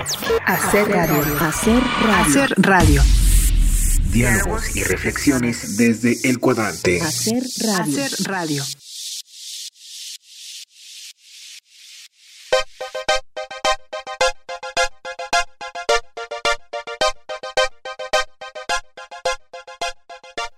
Hacer radio. Hacer radio. Hacer radio. Diálogos y reflexiones desde el cuadrante. Hacer radio. Hacer radio.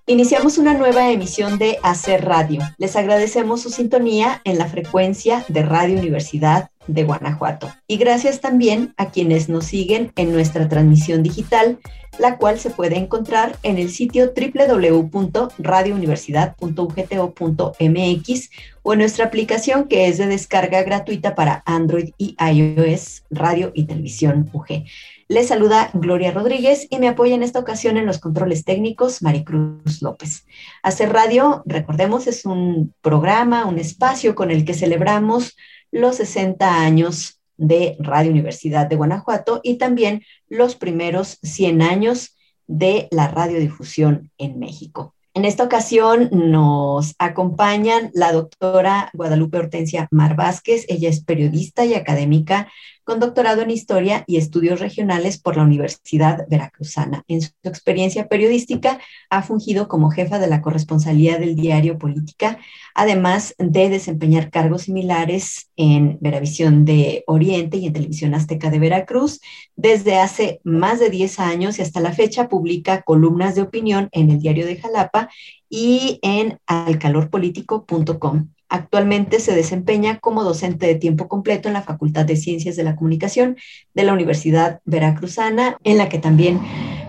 Iniciamos una nueva emisión de Hacer Radio. Les agradecemos su sintonía en la frecuencia de Radio Universidad de Guanajuato. Y gracias también a quienes nos siguen en nuestra transmisión digital, la cual se puede encontrar en el sitio www.radiouniversidad.ugto.mx o en nuestra aplicación que es de descarga gratuita para Android y iOS, Radio y Televisión UG. Les saluda Gloria Rodríguez y me apoya en esta ocasión en los controles técnicos Maricruz López. Hacer Radio, recordemos, es un programa, un espacio con el que celebramos los 60 años de Radio Universidad de Guanajuato y también los primeros 100 años de la radiodifusión en México. En esta ocasión nos acompañan la doctora Guadalupe Hortensia Mar Vázquez. Ella es periodista y académica con doctorado en Historia y Estudios Regionales por la Universidad Veracruzana. En su experiencia periodística ha fungido como jefa de la corresponsalía del diario Política, además de desempeñar cargos similares en Veravisión de Oriente y en Televisión Azteca de Veracruz. Desde hace más de 10 años y hasta la fecha publica columnas de opinión en el diario de Jalapa y en alcalorpolitico.com. Actualmente se desempeña como docente de tiempo completo en la Facultad de Ciencias de la Comunicación de la Universidad Veracruzana, en la que también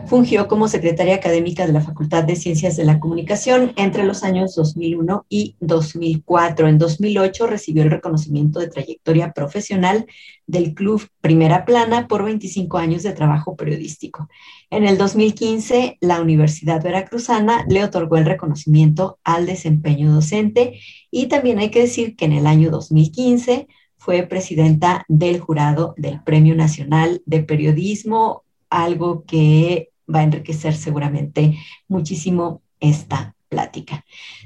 fungió como secretaria académica de la Facultad de Ciencias de la Comunicación entre los años 2001 y 2004. En 2008 recibió el reconocimiento de trayectoria profesional del Club Primera Plana por 25 años de trabajo periodístico. En el 2015, la Universidad Veracruzana le otorgó el reconocimiento al desempeño docente y también hay que decir que en el año 2015 fue presidenta del jurado del Premio Nacional de Periodismo, algo que va a enriquecer seguramente muchísimo esta plática.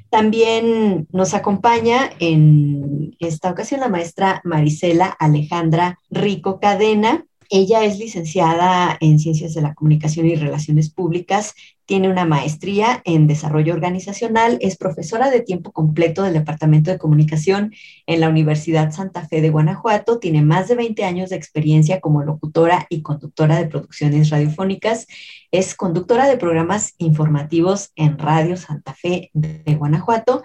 También nos acompaña en esta ocasión la maestra Marisela Alejandra Rico Cadena. Ella es licenciada en Ciencias de la Comunicación y Relaciones Públicas tiene una maestría en desarrollo organizacional, es profesora de tiempo completo del Departamento de Comunicación en la Universidad Santa Fe de Guanajuato, tiene más de 20 años de experiencia como locutora y conductora de producciones radiofónicas, es conductora de programas informativos en Radio Santa Fe de Guanajuato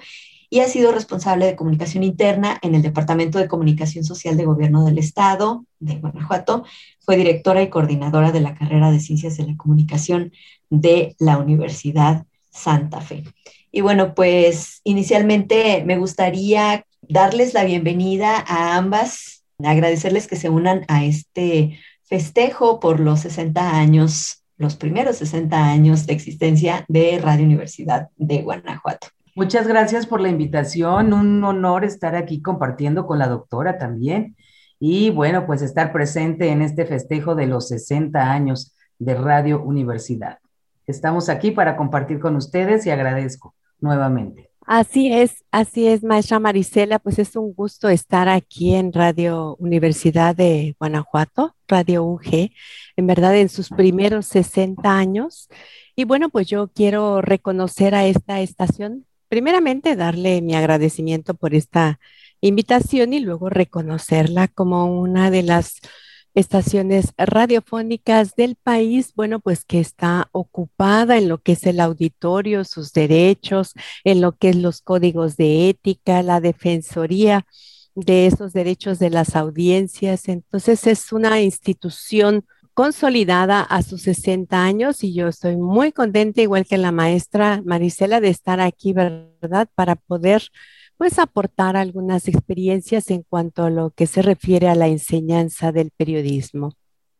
y ha sido responsable de comunicación interna en el Departamento de Comunicación Social de Gobierno del Estado de Guanajuato. Fue directora y coordinadora de la carrera de Ciencias de la Comunicación de la Universidad Santa Fe. Y bueno, pues inicialmente me gustaría darles la bienvenida a ambas, agradecerles que se unan a este festejo por los 60 años, los primeros 60 años de existencia de Radio Universidad de Guanajuato. Muchas gracias por la invitación. Un honor estar aquí compartiendo con la doctora también. Y bueno, pues estar presente en este festejo de los 60 años de Radio Universidad. Estamos aquí para compartir con ustedes y agradezco nuevamente. Así es, así es, maestra Marisela, pues es un gusto estar aquí en Radio Universidad de Guanajuato, Radio UG, en verdad en sus primeros 60 años. Y bueno, pues yo quiero reconocer a esta estación primeramente darle mi agradecimiento por esta invitación y luego reconocerla como una de las estaciones radiofónicas del país, bueno, pues que está ocupada en lo que es el auditorio, sus derechos, en lo que es los códigos de ética, la defensoría de esos derechos de las audiencias. Entonces es una institución consolidada a sus 60 años y yo estoy muy contenta, igual que la maestra Marisela, de estar aquí, ¿verdad? Para poder pues aportar algunas experiencias en cuanto a lo que se refiere a la enseñanza del periodismo.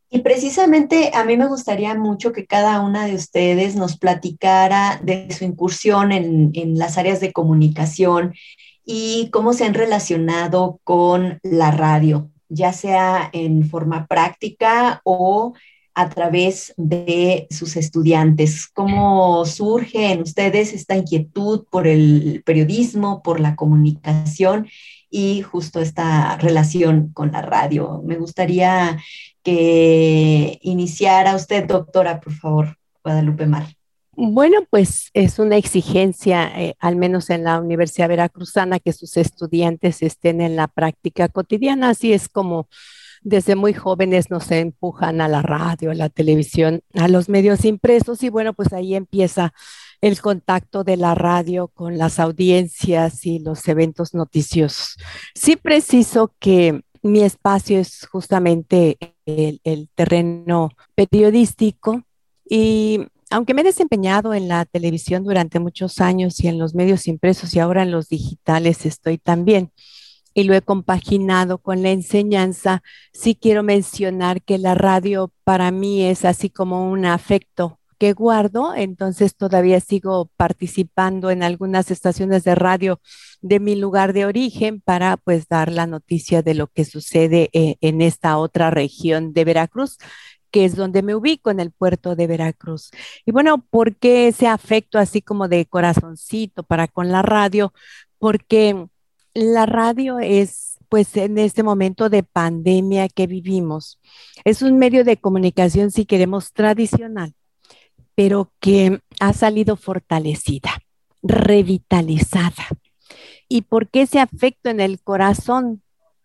Y precisamente a mí me gustaría mucho que cada una de ustedes nos platicara de su incursión en, en las áreas de comunicación y cómo se han relacionado con la radio ya sea en forma práctica o a través de sus estudiantes. ¿Cómo surge en ustedes esta inquietud por el periodismo, por la comunicación y justo esta relación con la radio? Me gustaría que iniciara usted, doctora, por favor, Guadalupe Mar. Bueno, pues es una exigencia, eh, al menos en la Universidad Veracruzana, que sus estudiantes estén en la práctica cotidiana. Así es como desde muy jóvenes nos empujan a la radio, a la televisión, a los medios impresos y bueno, pues ahí empieza el contacto de la radio con las audiencias y los eventos noticiosos. Sí preciso que mi espacio es justamente el, el terreno periodístico y aunque me he desempeñado en la televisión durante muchos años y en los medios impresos y ahora en los digitales estoy también, y lo he compaginado con la enseñanza, sí quiero mencionar que la radio para mí es así como un afecto que guardo, entonces todavía sigo participando en algunas estaciones de radio de mi lugar de origen para pues dar la noticia de lo que sucede eh, en esta otra región de Veracruz que es donde me ubico en el puerto de Veracruz. Y bueno, ¿por qué ese afecto así como de corazoncito para con la radio? Porque la radio es, pues en este momento de pandemia que vivimos, es un medio de comunicación, si queremos, tradicional, pero que ha salido fortalecida, revitalizada. ¿Y por qué ese afecto en el corazón?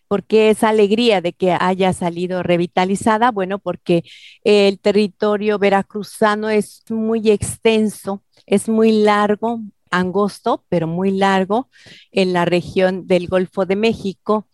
¿Por qué esa alegría de que haya salido revitalizada? Bueno, porque el territorio veracruzano es muy extenso, es muy largo, angosto, pero muy largo, en la región del Golfo de México.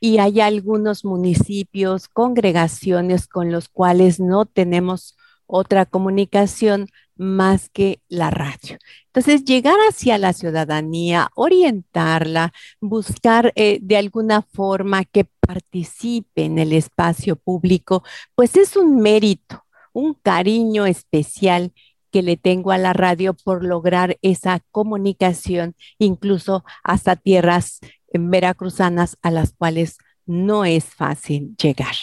Y hay algunos municipios, congregaciones con los cuales no tenemos otra comunicación más que la radio. Entonces, llegar hacia la ciudadanía, orientarla, buscar eh, de alguna forma que participe en el espacio público, pues es un mérito, un cariño especial que le tengo a la radio por lograr esa comunicación, incluso hasta tierras veracruzanas a las cuales no es fácil llegar.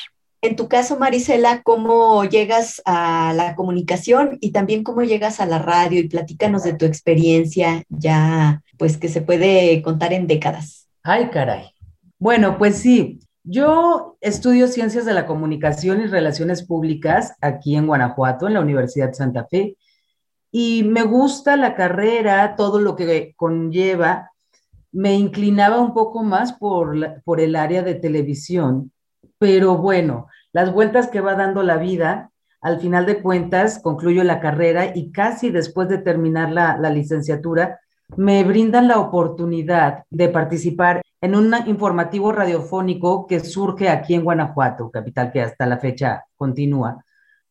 En tu caso, Marisela, ¿cómo llegas a la comunicación y también cómo llegas a la radio? Y platícanos de tu experiencia ya, pues que se puede contar en décadas. Ay, caray. Bueno, pues sí, yo estudio ciencias de la comunicación y relaciones públicas aquí en Guanajuato, en la Universidad Santa Fe, y me gusta la carrera, todo lo que conlleva. Me inclinaba un poco más por, por el área de televisión pero bueno, las vueltas que va dando la vida, al final de cuentas concluyo la carrera y casi después de terminar la, licenciatura, me brindan la oportunidad de participar en un informativo radiofónico que surge aquí en Guanajuato, capital que hasta la fecha continúa.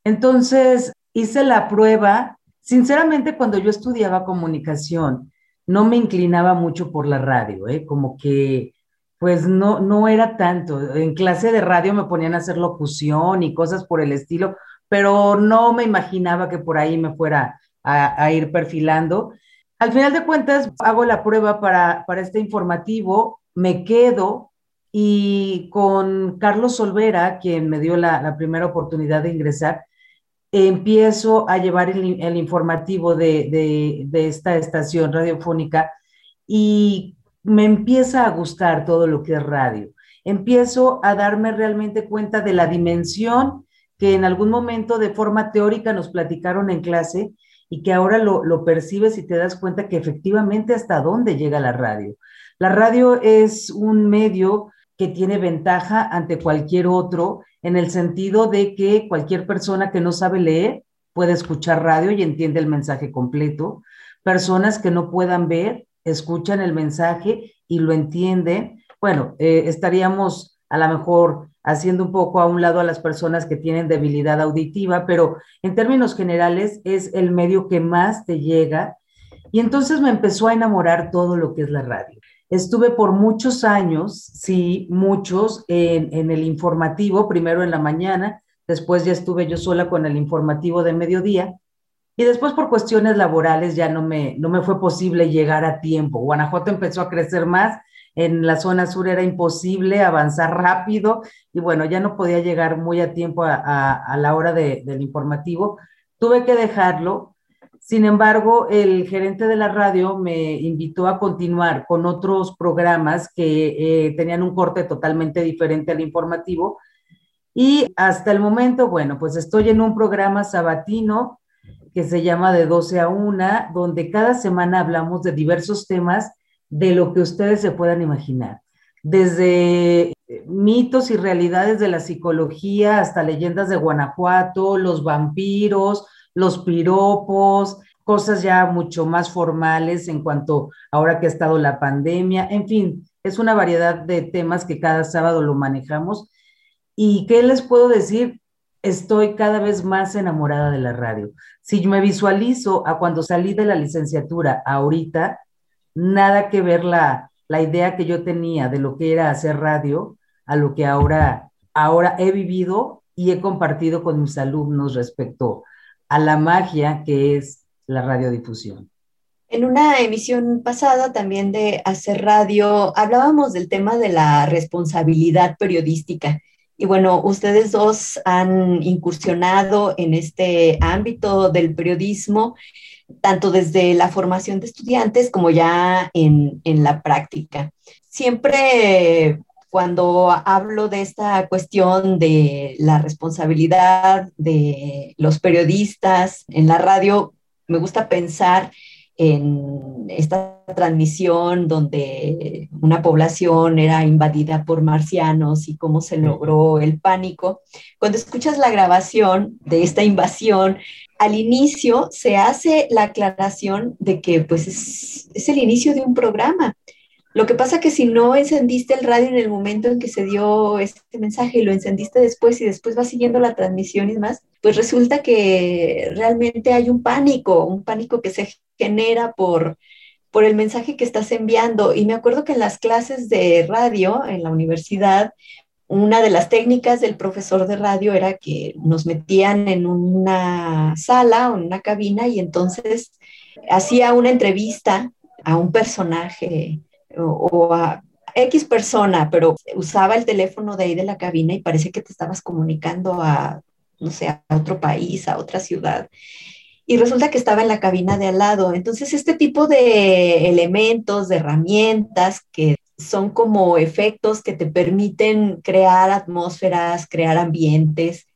Entonces, hice la prueba. Sinceramente, cuando yo estudiaba comunicación, no me inclinaba mucho por la radio, ¿eh? como que pues no, no era tanto. En clase de radio me ponían a hacer locución y cosas por el estilo, pero no me imaginaba que por ahí me fuera a, ir perfilando. Al final de cuentas, hago la prueba para, para este informativo, me quedo y con Carlos Solvera, quien me dio la, primera oportunidad de ingresar, empiezo a llevar el, informativo de, esta estación radiofónica y me empieza a gustar todo lo que es radio. Empiezo a darme realmente cuenta de la dimensión que en algún momento de forma teórica nos platicaron en clase y que ahora lo, percibes y te das cuenta que efectivamente hasta dónde llega la radio. La radio es un medio que tiene ventaja ante cualquier otro en el sentido de que cualquier persona que no sabe leer puede escuchar radio y entiende el mensaje completo. Personas que no puedan ver escuchan el mensaje y lo entienden, bueno, eh, estaríamos a lo mejor haciendo un poco a un lado a las personas que tienen debilidad auditiva, pero en términos generales es el medio que más te llega. Y entonces me empezó a enamorar todo lo que es la radio. Estuve por muchos años, sí, muchos, en, el informativo, primero en la mañana, después ya estuve yo sola con el informativo de mediodía, y después por cuestiones laborales ya no me, no me fue posible llegar a tiempo. Guanajuato empezó a crecer más, en la zona sur era imposible avanzar rápido y bueno, ya no podía llegar muy a tiempo a, la hora del informativo. Tuve que dejarlo. Sin embargo, el gerente de la radio me invitó a continuar con otros programas que eh, tenían un corte totalmente diferente al informativo Y hasta el momento, bueno, pues estoy en un programa sabatino que se llama De 12 a 1, donde cada semana hablamos de diversos temas de lo que ustedes se puedan imaginar. Desde mitos y realidades de la psicología hasta leyendas de Guanajuato, los vampiros, los piropos, cosas ya mucho más formales en cuanto ahora que ha estado la pandemia, en fin, es una variedad de temas que cada sábado lo manejamos. ¿Y qué les puedo decir? Estoy cada vez más enamorada de la radio. Si me visualizo a cuando salí de la licenciatura ahorita, nada que ver la, la idea que yo tenía de lo que era hacer radio a lo que ahora, ahora he vivido y he compartido con mis alumnos respecto a la magia que es la radiodifusión. En una emisión pasada también de Hacer Radio hablábamos del tema de la responsabilidad periodística. Y bueno, ustedes dos han incursionado en este ámbito del periodismo, tanto desde la formación de estudiantes como ya en, en la práctica. Siempre cuando hablo de esta cuestión de la responsabilidad de los periodistas en la radio, me gusta pensar en esta transmisión donde una población era invadida por marcianos y cómo se logró el pánico. Cuando escuchas la grabación de esta invasión, al inicio se hace la aclaración de que pues es, es el inicio de un programa lo que pasa que si no encendiste el radio en el momento en que se dio este mensaje y lo encendiste después y después vas siguiendo la transmisión y demás, pues resulta que realmente hay un pánico, un pánico que se genera por, por el mensaje que estás enviando. Y me acuerdo que en las clases de radio en la universidad, una de las técnicas del profesor de radio era que nos metían en una sala o en una cabina y entonces hacía una entrevista a un personaje o, a X persona, pero usaba el teléfono de ahí de la cabina y parece que te estabas comunicando a, no sé, a otro país, a otra ciudad. Y resulta que estaba en la cabina de al lado. Entonces, este tipo de elementos, de herramientas que son como efectos que te permiten crear atmósferas, crear ambientes,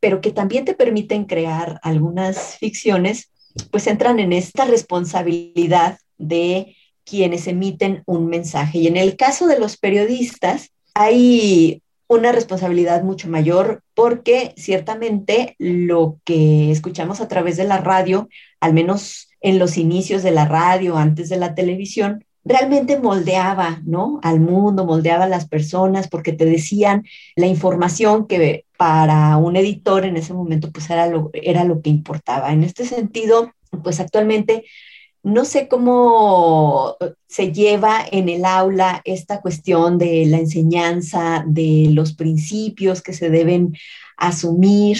pero que también te permiten crear algunas ficciones, pues entran en esta responsabilidad de quienes emiten un mensaje. Y en el caso de los periodistas, hay una responsabilidad mucho mayor porque ciertamente lo que escuchamos a través de la radio, al menos en los inicios de la radio, antes de la televisión, realmente moldeaba, ¿no? Al mundo, moldeaba a las personas porque te decían la información que para un editor en ese momento pues era lo, era lo que importaba. En este sentido, pues actualmente no sé cómo se lleva en el aula esta cuestión de la enseñanza, de los principios que se deben asumir,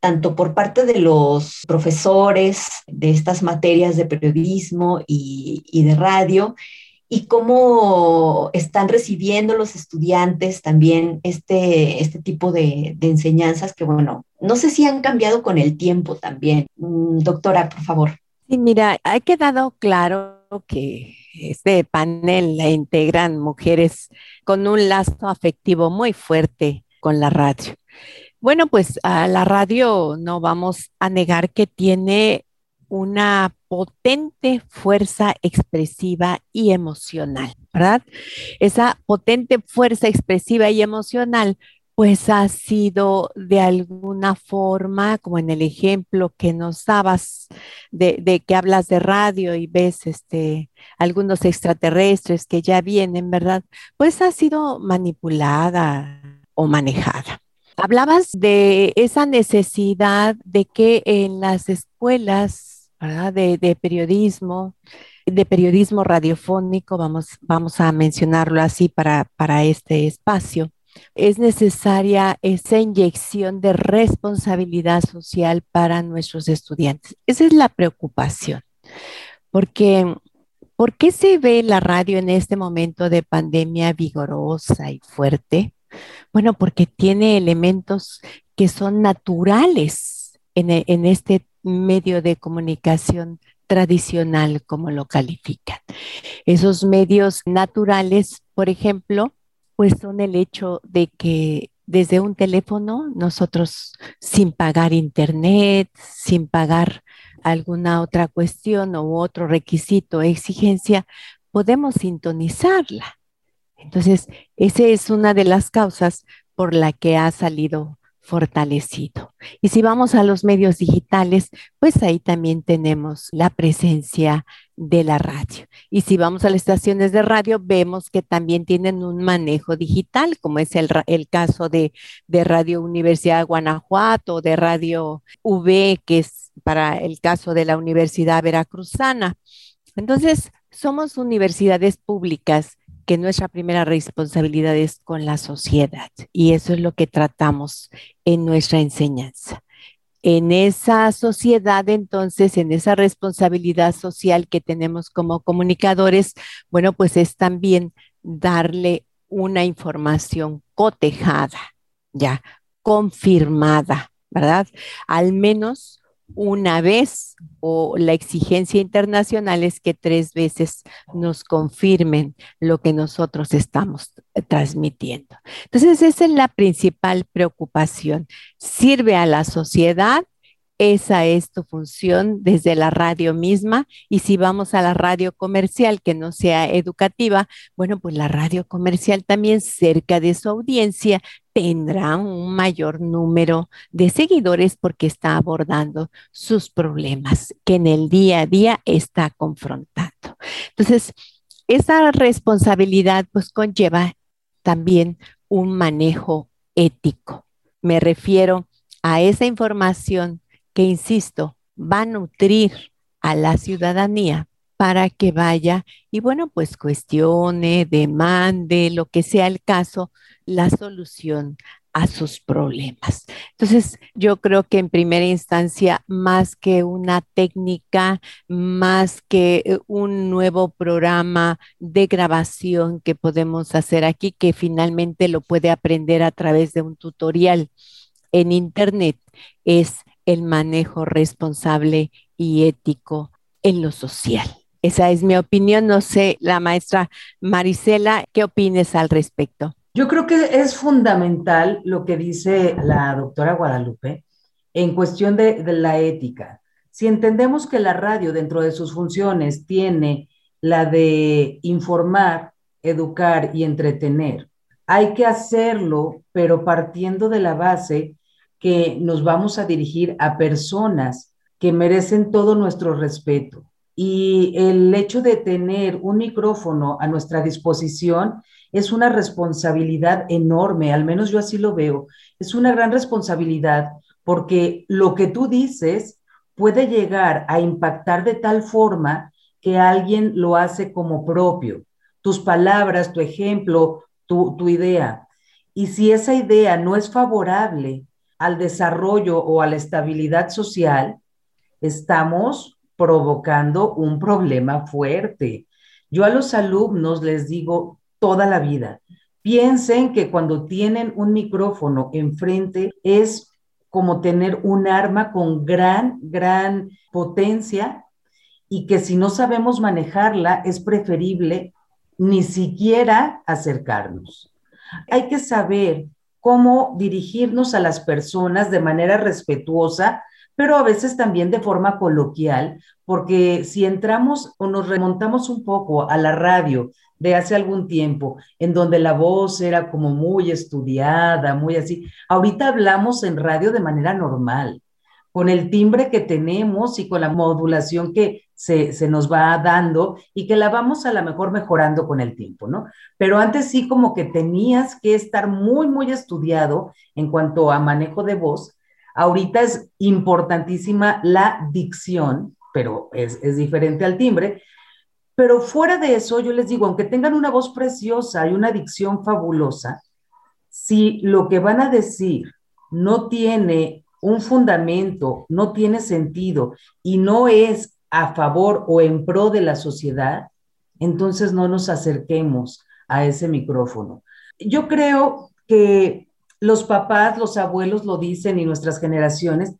tanto por parte de los profesores de estas materias de periodismo y, de radio, y cómo están recibiendo los estudiantes también este, este tipo de, de, enseñanzas que, bueno, no sé si han cambiado con el tiempo también. Mm, doctora, por favor. Sí, mira, ha quedado claro que este panel la integran mujeres con un lazo afectivo muy fuerte con la radio. Bueno, pues a la radio no vamos a negar que tiene una potente fuerza expresiva y emocional, ¿verdad? Esa potente fuerza expresiva y emocional pues ha sido de alguna forma, como en el ejemplo que nos dabas de, que hablas de radio y ves este, algunos extraterrestres que ya vienen, ¿verdad? Pues ha sido manipulada o manejada. Hablabas de esa necesidad de que en las escuelas De, periodismo, de periodismo radiofónico, vamos, vamos a mencionarlo así para, para este espacio, es necesaria esa inyección de responsabilidad social para nuestros estudiantes. Esa es la preocupación, porque ¿por qué se ve la radio en este momento de pandemia vigorosa y fuerte? Bueno, porque tiene elementos que son naturales en, en este medio de comunicación tradicional, como lo califican. Esos medios naturales, por ejemplo, pues son el hecho de que desde un teléfono, nosotros sin pagar internet, sin pagar alguna otra cuestión u otro requisito o exigencia, podemos sintonizarla. Entonces, esa es una de las causas por la que ha salido fortalecido. Y si vamos a los medios digitales, pues ahí también tenemos la presencia de la radio. Y si vamos a las estaciones de radio, vemos que también tienen un manejo digital, como es el, caso de, de Radio Universidad de Guanajuato, de Radio V, que es para el caso de la Universidad Veracruzana. Entonces, somos universidades públicas que nuestra primera responsabilidad es con la sociedad y eso es lo que tratamos en nuestra enseñanza. En esa sociedad, entonces, en esa responsabilidad social que tenemos como comunicadores, bueno, pues es también darle una información cotejada, ya, confirmada, ¿verdad? Al menos una vez o la exigencia internacional es que tres veces nos confirmen lo que nosotros estamos transmitiendo. Entonces, esa es la principal preocupación. Sirve a la sociedad esa es tu función desde la radio misma y si vamos a la radio comercial que no sea educativa, bueno, pues la radio comercial también cerca de su audiencia tendrá un mayor número de seguidores porque está abordando sus problemas que en el día a día está confrontando. Entonces, esa responsabilidad pues conlleva también un manejo ético. Me refiero a esa información que, insisto, va a nutrir a la ciudadanía para que vaya y bueno, pues cuestione, demande, lo que sea el caso, la solución a sus problemas. Entonces, yo creo que en primera instancia, más que una técnica, más que eh, un nuevo programa de grabación que podemos hacer aquí, que finalmente lo puede aprender a través de un tutorial en Internet, es el manejo responsable y ético en lo social. Esa es mi opinión. No sé, la maestra Marisela, ¿qué opines al respecto? Yo creo que es fundamental lo que dice la doctora Guadalupe en cuestión de, de la ética. Si entendemos que la radio dentro de sus funciones tiene la de informar, educar y entretener, hay que hacerlo, pero partiendo de la base que nos vamos a dirigir a personas que merecen todo nuestro respeto. Y el hecho de tener un micrófono a nuestra disposición es una responsabilidad enorme, al menos yo así lo veo. Es una gran responsabilidad porque lo que tú dices puede llegar a impactar de tal forma que alguien lo hace como propio. Tus palabras, tu ejemplo, tu, tu idea. Y si esa idea no es favorable al desarrollo o a la estabilidad social, estamos provocando un problema fuerte. Yo a los alumnos les digo toda la vida, piensen que cuando tienen un micrófono enfrente es como tener un arma con gran, gran potencia y que si no sabemos manejarla es preferible ni siquiera acercarnos. Hay que saber cómo dirigirnos a las personas de manera respetuosa, pero a veces también de forma coloquial, porque si entramos o nos remontamos un poco a la radio de hace algún tiempo, en donde la voz era como muy estudiada, muy así, ahorita hablamos en radio de manera normal, con el timbre que tenemos y con la modulación que se, nos va dando y que la vamos a lo mejor mejorando con el tiempo, ¿no? Pero antes sí como que tenías que estar muy, muy estudiado en cuanto a manejo de voz. Ahorita es importantísima la dicción, pero es, es diferente al timbre. Pero fuera de eso, yo les digo, aunque tengan una voz preciosa y una dicción fabulosa, si lo que van a decir no tiene un fundamento, no tiene sentido y no es a favor o en pro de la sociedad, entonces no nos acerquemos a ese micrófono. Yo creo que los papás, los abuelos lo dicen y nuestras generaciones,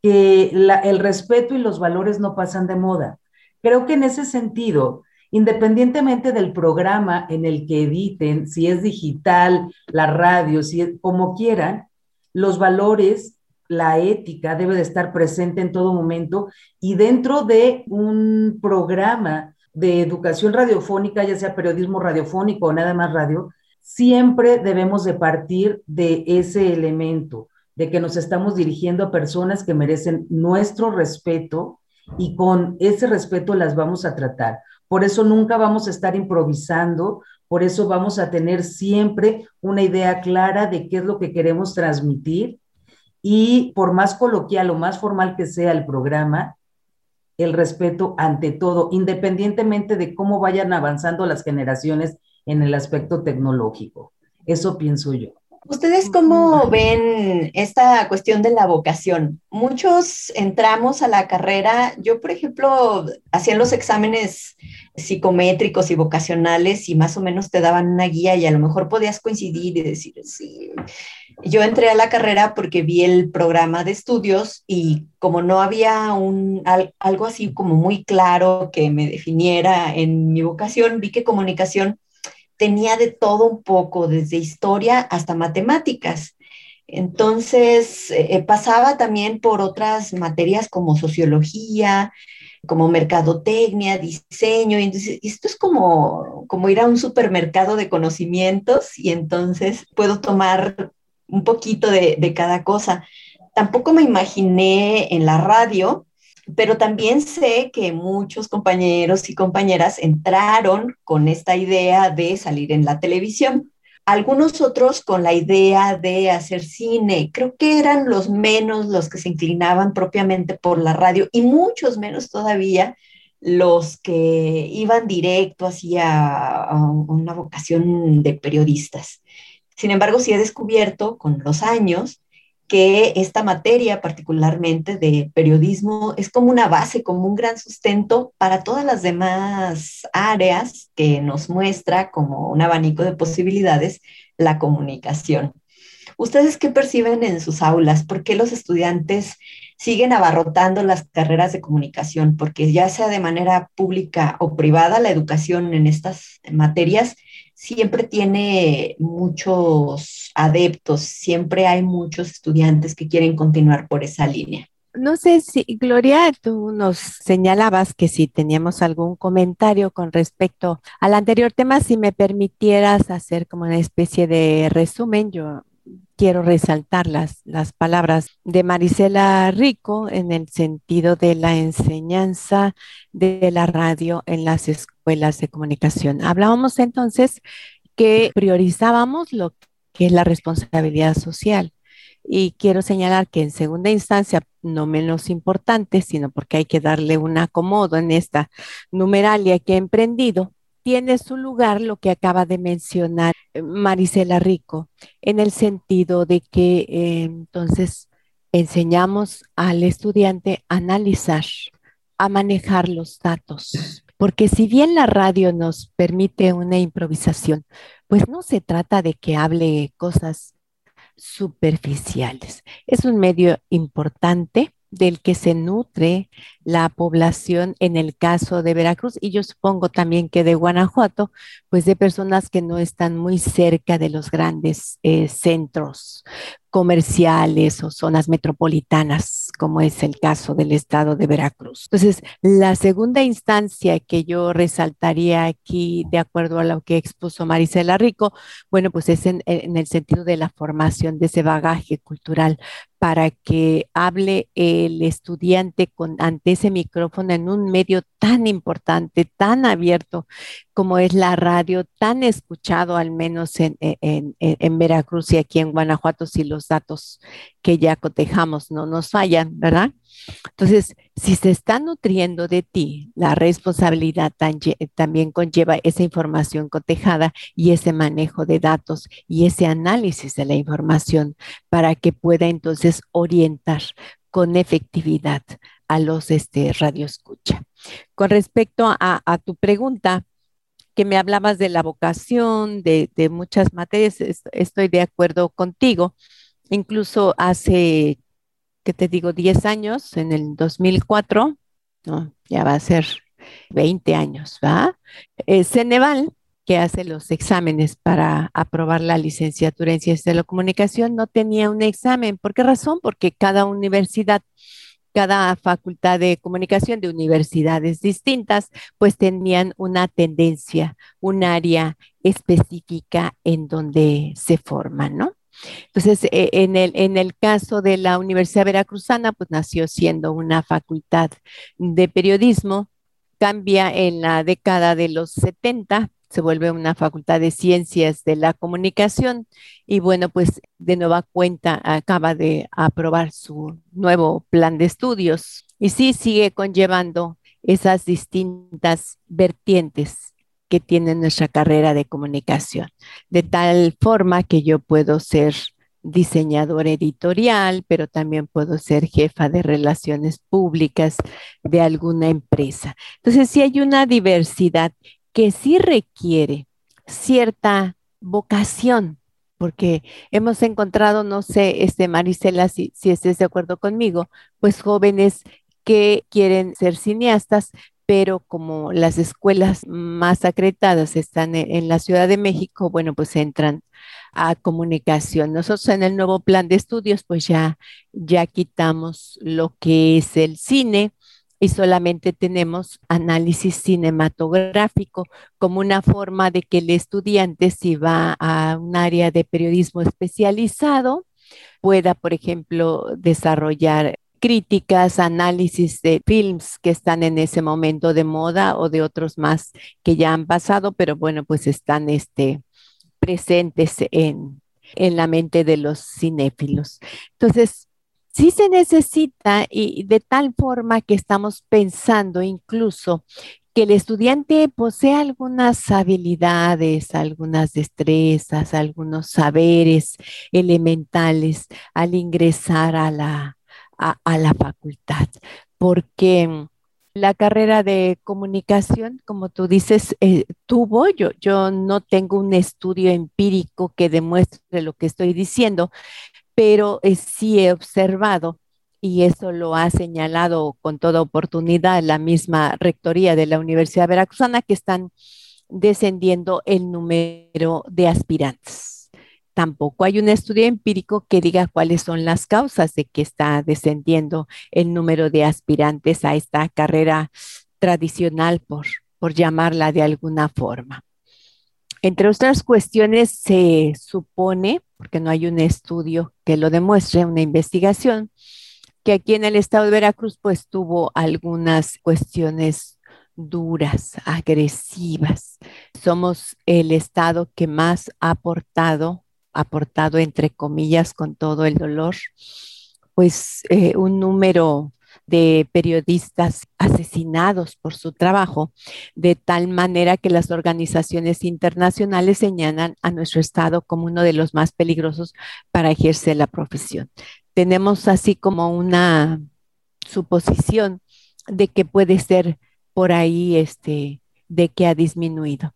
que el respeto y los valores no pasan de moda. Creo que en ese sentido, independientemente del programa en el que editen, si es digital, la radio, si es, como quieran, los valores, la ética debe de estar presente en todo momento y dentro de un programa de educación radiofónica, ya sea periodismo radiofónico o nada más radio, siempre debemos de partir de ese elemento, de que nos estamos dirigiendo a personas que merecen nuestro respeto y con ese respeto las vamos a tratar. Por eso nunca vamos a estar improvisando, por eso vamos a tener siempre una idea clara de qué es lo que queremos transmitir y por más coloquial o más formal que sea el programa, el respeto ante todo, independientemente de cómo vayan avanzando las generaciones en el aspecto tecnológico. Eso pienso yo. ¿Ustedes cómo ven esta cuestión de la vocación? Muchos entramos a la carrera, yo por ejemplo hacía los exámenes psicométricos y vocacionales y más o menos te daban una guía y a lo mejor podías coincidir y decir, sí, yo entré a la carrera porque vi el programa de estudios y como no había un, algo así como muy claro que me definiera en mi vocación, vi que comunicación tenía de todo un poco, desde historia hasta matemáticas. Entonces, eh, pasaba también por otras materias como sociología, como mercadotecnia, diseño, y esto es como, como ir a un supermercado de conocimientos y entonces puedo tomar un poquito de, de cada cosa. Tampoco me imaginé en la radio, pero también sé que muchos compañeros y compañeras entraron con esta idea de salir en la televisión. Algunos otros con la idea de hacer cine. Creo que eran los menos los que se inclinaban propiamente por la radio y muchos menos todavía los que iban directo hacia una vocación de periodistas. Sin embargo, sí he descubierto con los años que esta materia particularmente de periodismo es como una base, como un gran sustento para todas las demás áreas que nos muestra como un abanico de posibilidades la comunicación. ¿Ustedes qué perciben en sus aulas? ¿Por qué los estudiantes siguen abarrotando las carreras de comunicación? Porque ya sea de manera pública o privada, la educación en estas materias siempre tiene muchos adeptos, siempre hay muchos estudiantes que quieren continuar por esa línea. No sé si, Gloria, tú nos señalabas que si teníamos algún comentario con respecto al anterior tema, si me permitieras hacer como una especie de resumen, yo quiero resaltar las, las palabras de Marisela Rico en el sentido de la enseñanza de la radio en las escuelas de comunicación. Hablábamos entonces que priorizábamos lo que es la responsabilidad social. Y quiero señalar que en segunda instancia, no menos importante, sino porque hay que darle un acomodo en esta numeralia que he emprendido, tiene su lugar lo que acaba de mencionar Marisela Rico, en el sentido de que eh, entonces enseñamos al estudiante a analizar, a manejar los datos. Porque si bien la radio nos permite una improvisación, pues no se trata de que hable cosas superficiales. Es un medio importante del que se nutre la población en el caso de Veracruz y yo supongo también que de Guanajuato, pues de personas que no están muy cerca de los grandes eh, centros comerciales o zonas metropolitanas, como es el caso del estado de Veracruz. Entonces, la segunda instancia que yo resaltaría aquí, de acuerdo a lo que expuso Marisela Rico, bueno, pues es en, en el sentido de la formación de ese bagaje cultural para que hable el estudiante con, ante ese micrófono en un medio tan importante, tan abierto como es la radio, tan escuchado al menos en, en, en, Veracruz y aquí en Guanajuato, si los datos que ya cotejamos no nos fallan, ¿verdad? Entonces, si se está nutriendo de ti, la responsabilidad también conlleva esa información cotejada y ese manejo de datos y ese análisis de la información para que pueda entonces orientar con efectividad a los este, radioescucha. Con respecto a, tu pregunta, que me hablabas de la vocación, de, muchas materias, estoy de acuerdo contigo. Incluso hace, ¿qué te digo? 10 años, en el 2004, ¿no? ya va a ser 20 años, ¿va? Eh, Ceneval, que hace los exámenes para aprobar la licenciatura en ciencias de la comunicación, no tenía un examen. ¿Por qué razón? Porque cada universidad cada facultad de comunicación de universidades distintas, pues tenían una tendencia, un área específica en donde se forman, ¿no? Entonces, e, en el, en el caso de la Universidad Veracruzana, pues nació siendo una facultad de periodismo, cambia en la década de los 70, se vuelve una facultad de ciencias de la comunicación y bueno, pues de nueva cuenta acaba de aprobar su nuevo plan de estudios y sí sigue conllevando esas distintas vertientes que tiene nuestra carrera de comunicación, de tal forma que yo puedo ser diseñador editorial, pero también puedo ser jefa de relaciones públicas de alguna empresa. Entonces, sí hay una diversidad que sí requiere cierta vocación, porque hemos encontrado, no sé, este Marisela, si, si estés de acuerdo conmigo, pues jóvenes que quieren ser cineastas, pero como las escuelas más acreditadas están en, en, la Ciudad de México, bueno, pues entran a comunicación. Nosotros en el nuevo plan de estudios, pues ya, ya quitamos lo que es el cine y solamente tenemos análisis cinematográfico como una forma de que el estudiante, si va a un área de periodismo especializado, pueda, por ejemplo, desarrollar críticas, análisis de films que están en ese momento de moda o de otros más que ya han pasado, pero bueno, pues están este, presentes en, en la mente de los cinéfilos. Entonces, sí se necesita y de tal forma que estamos pensando incluso que el estudiante posee algunas habilidades, algunas destrezas, algunos saberes elementales al ingresar a la, a, la facultad, porque la carrera de comunicación, como tú dices, eh, tuvo, yo, yo no tengo un estudio empírico que demuestre lo que estoy diciendo, pero eh, sí he observado, y eso lo ha señalado con toda oportunidad la misma rectoría de la Universidad Veracruzana, que están descendiendo el número de aspirantes tampoco hay un estudio empírico que diga cuáles son las causas de que está descendiendo el número de aspirantes a esta carrera tradicional, por, por llamarla de alguna forma. Entre otras cuestiones, se supone, porque no hay un estudio que lo demuestre, una investigación, que aquí en el estado de Veracruz pues tuvo algunas cuestiones duras, agresivas. Somos el estado que más ha aportado aportado, entre comillas, con todo el dolor, pues eh, un número de periodistas asesinados por su trabajo, de tal manera que las organizaciones internacionales señalan a nuestro Estado como uno de los más peligrosos para ejercer la profesión. Tenemos así como una suposición de que puede ser por ahí este de que ha disminuido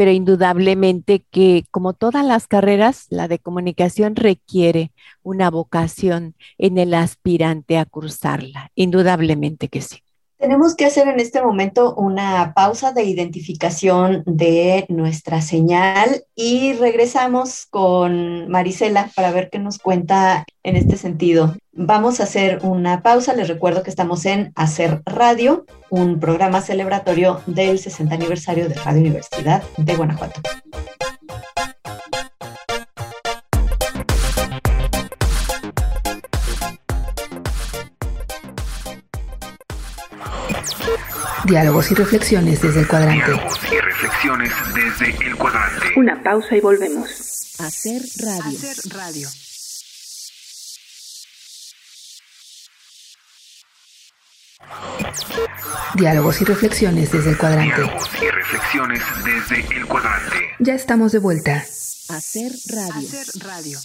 pero indudablemente que como todas las carreras, la de comunicación requiere una vocación en el aspirante a cursarla, indudablemente que sí. Tenemos que hacer en este momento una pausa de identificación de nuestra señal y regresamos con Marisela para ver qué nos cuenta en este sentido. Vamos a hacer una pausa. Les recuerdo que estamos en Hacer Radio, un programa celebratorio del 60 aniversario de Radio Universidad de Guanajuato. Diálogos y reflexiones desde el cuadrante. Diálogos y reflexiones desde el cuadrante. Una pausa y volvemos. Hacer radio. Hacer radio. Diálogos y reflexiones desde el cuadrante. Diálogos y reflexiones desde el cuadrante. Ya estamos de vuelta. Hacer radio. Hacer radio.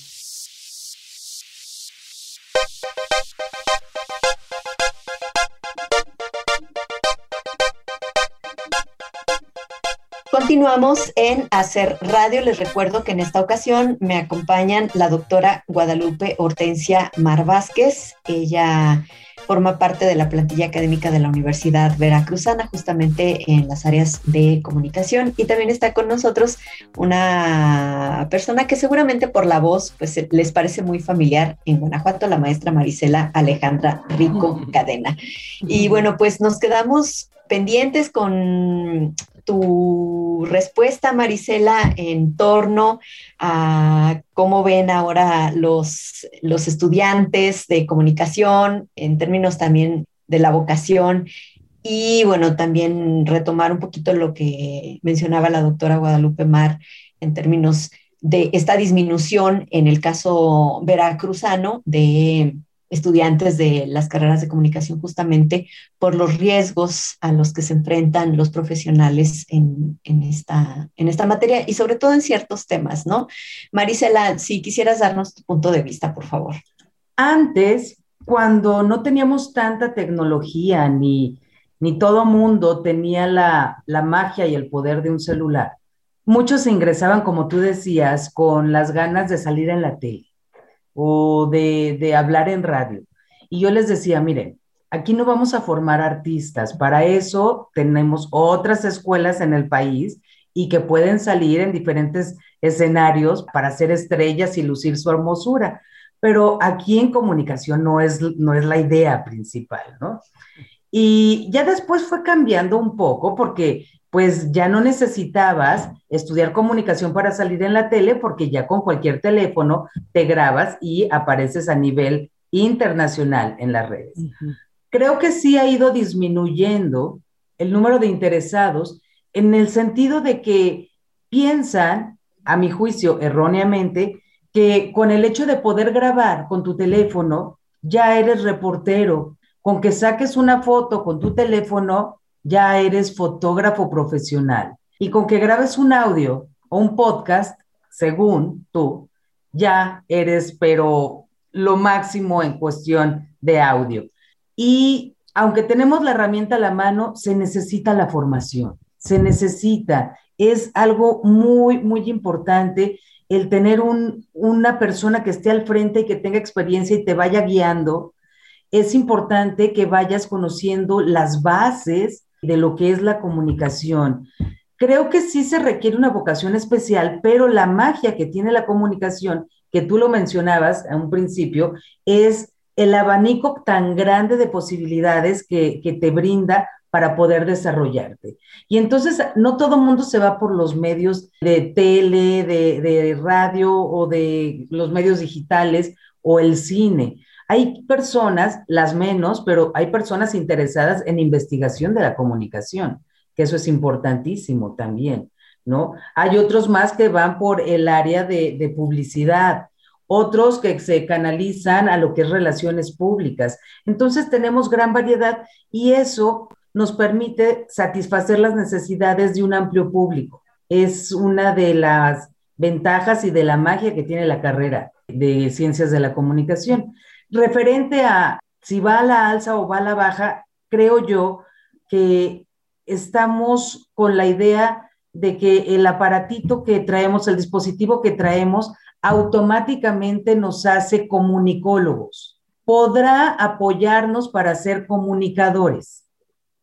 Continuamos en Hacer Radio. Les recuerdo que en esta ocasión me acompañan la doctora Guadalupe Hortensia Mar Vázquez. Ella forma parte de la plantilla académica de la Universidad Veracruzana, justamente en las áreas de comunicación. Y también está con nosotros una persona que seguramente por la voz pues, les parece muy familiar en Guanajuato, la maestra Marisela Alejandra Rico Cadena. Y bueno, pues nos quedamos pendientes con tu respuesta, Marisela, en torno a cómo ven ahora los, los estudiantes de comunicación en términos también de la vocación y bueno, también retomar un poquito lo que mencionaba la doctora Guadalupe Mar en términos de esta disminución en el caso veracruzano de estudiantes de las carreras de comunicación justamente por los riesgos a los que se enfrentan los profesionales en, esta, en esta materia y sobre todo en ciertos temas, ¿no? Marisela, si quisieras darnos tu punto de vista, por favor. Antes, cuando no teníamos tanta tecnología ni, ni todo mundo tenía la, la magia y el poder de un celular, muchos ingresaban, como tú decías, con las ganas de salir en la tele o de, hablar en radio. Y yo les decía, miren, aquí no vamos a formar artistas, para eso tenemos otras escuelas en el país y que pueden salir en diferentes escenarios para ser estrellas y lucir su hermosura. Pero aquí en comunicación no es, no es la idea principal, ¿no? Y ya después fue cambiando un poco porque pues ya no necesitabas estudiar comunicación para salir en la tele porque ya con cualquier teléfono te grabas y apareces a nivel internacional en las redes. Creo que sí ha ido disminuyendo el número de interesados en el sentido de que piensan, a mi juicio erróneamente, que con el hecho de poder grabar con tu teléfono, ya eres reportero, con que saques una foto con tu teléfono, ya eres fotógrafo profesional. Y con que grabes un audio o un podcast, según tú, ya eres, pero lo máximo en cuestión de audio. Y aunque tenemos la herramienta a la mano, se necesita la formación, se necesita, es algo muy, muy importante el tener una persona que esté al frente y que tenga experiencia y te vaya guiando. Es importante que vayas conociendo las bases de lo que es la comunicación. Creo que sí se requiere una vocación especial, pero la magia que tiene la comunicación, que tú lo mencionabas a un principio, es el abanico tan grande de posibilidades que, te brinda para poder desarrollarte. Y entonces no todo mundo se va por los medios de tele, de, de radio o de los medios digitales o el cine. Hay personas, las menos, pero hay personas interesadas en investigación de la comunicación, que eso es importantísimo también, ¿no? Hay otros más que van por el área de, publicidad, otros que se canalizan a lo que es relaciones públicas. Entonces tenemos gran variedad y eso nos permite satisfacer las necesidades de un amplio público. Es una de las ventajas y de la magia que tiene la carrera de ciencias de la comunicación. Referente a si va a la alza o va a la baja, creo yo que estamos con la idea de que el aparatito que traemos, el dispositivo que traemos, automáticamente nos hace comunicólogos. Podrá apoyarnos para ser comunicadores,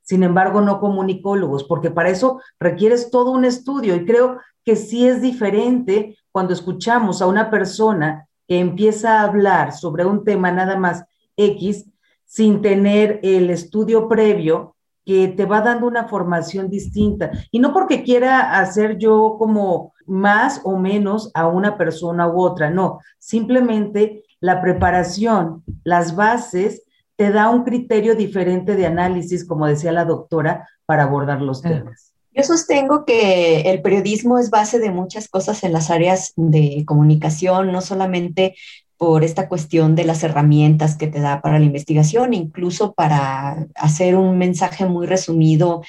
sin embargo, no comunicólogos, porque para eso requieres todo un estudio y creo que sí es diferente cuando escuchamos a una persona que empieza a hablar sobre un tema nada más X sin tener el estudio previo que te va dando una formación distinta. Y no porque quiera hacer yo como más o menos a una persona u otra, no, simplemente la preparación, las bases, te da un criterio diferente de análisis, como decía la doctora, para abordar los temas. Yo sostengo que el periodismo es base de muchas cosas en las áreas de comunicación, no solamente por esta cuestión de las herramientas que te da para la investigación, incluso para hacer un mensaje muy resumido,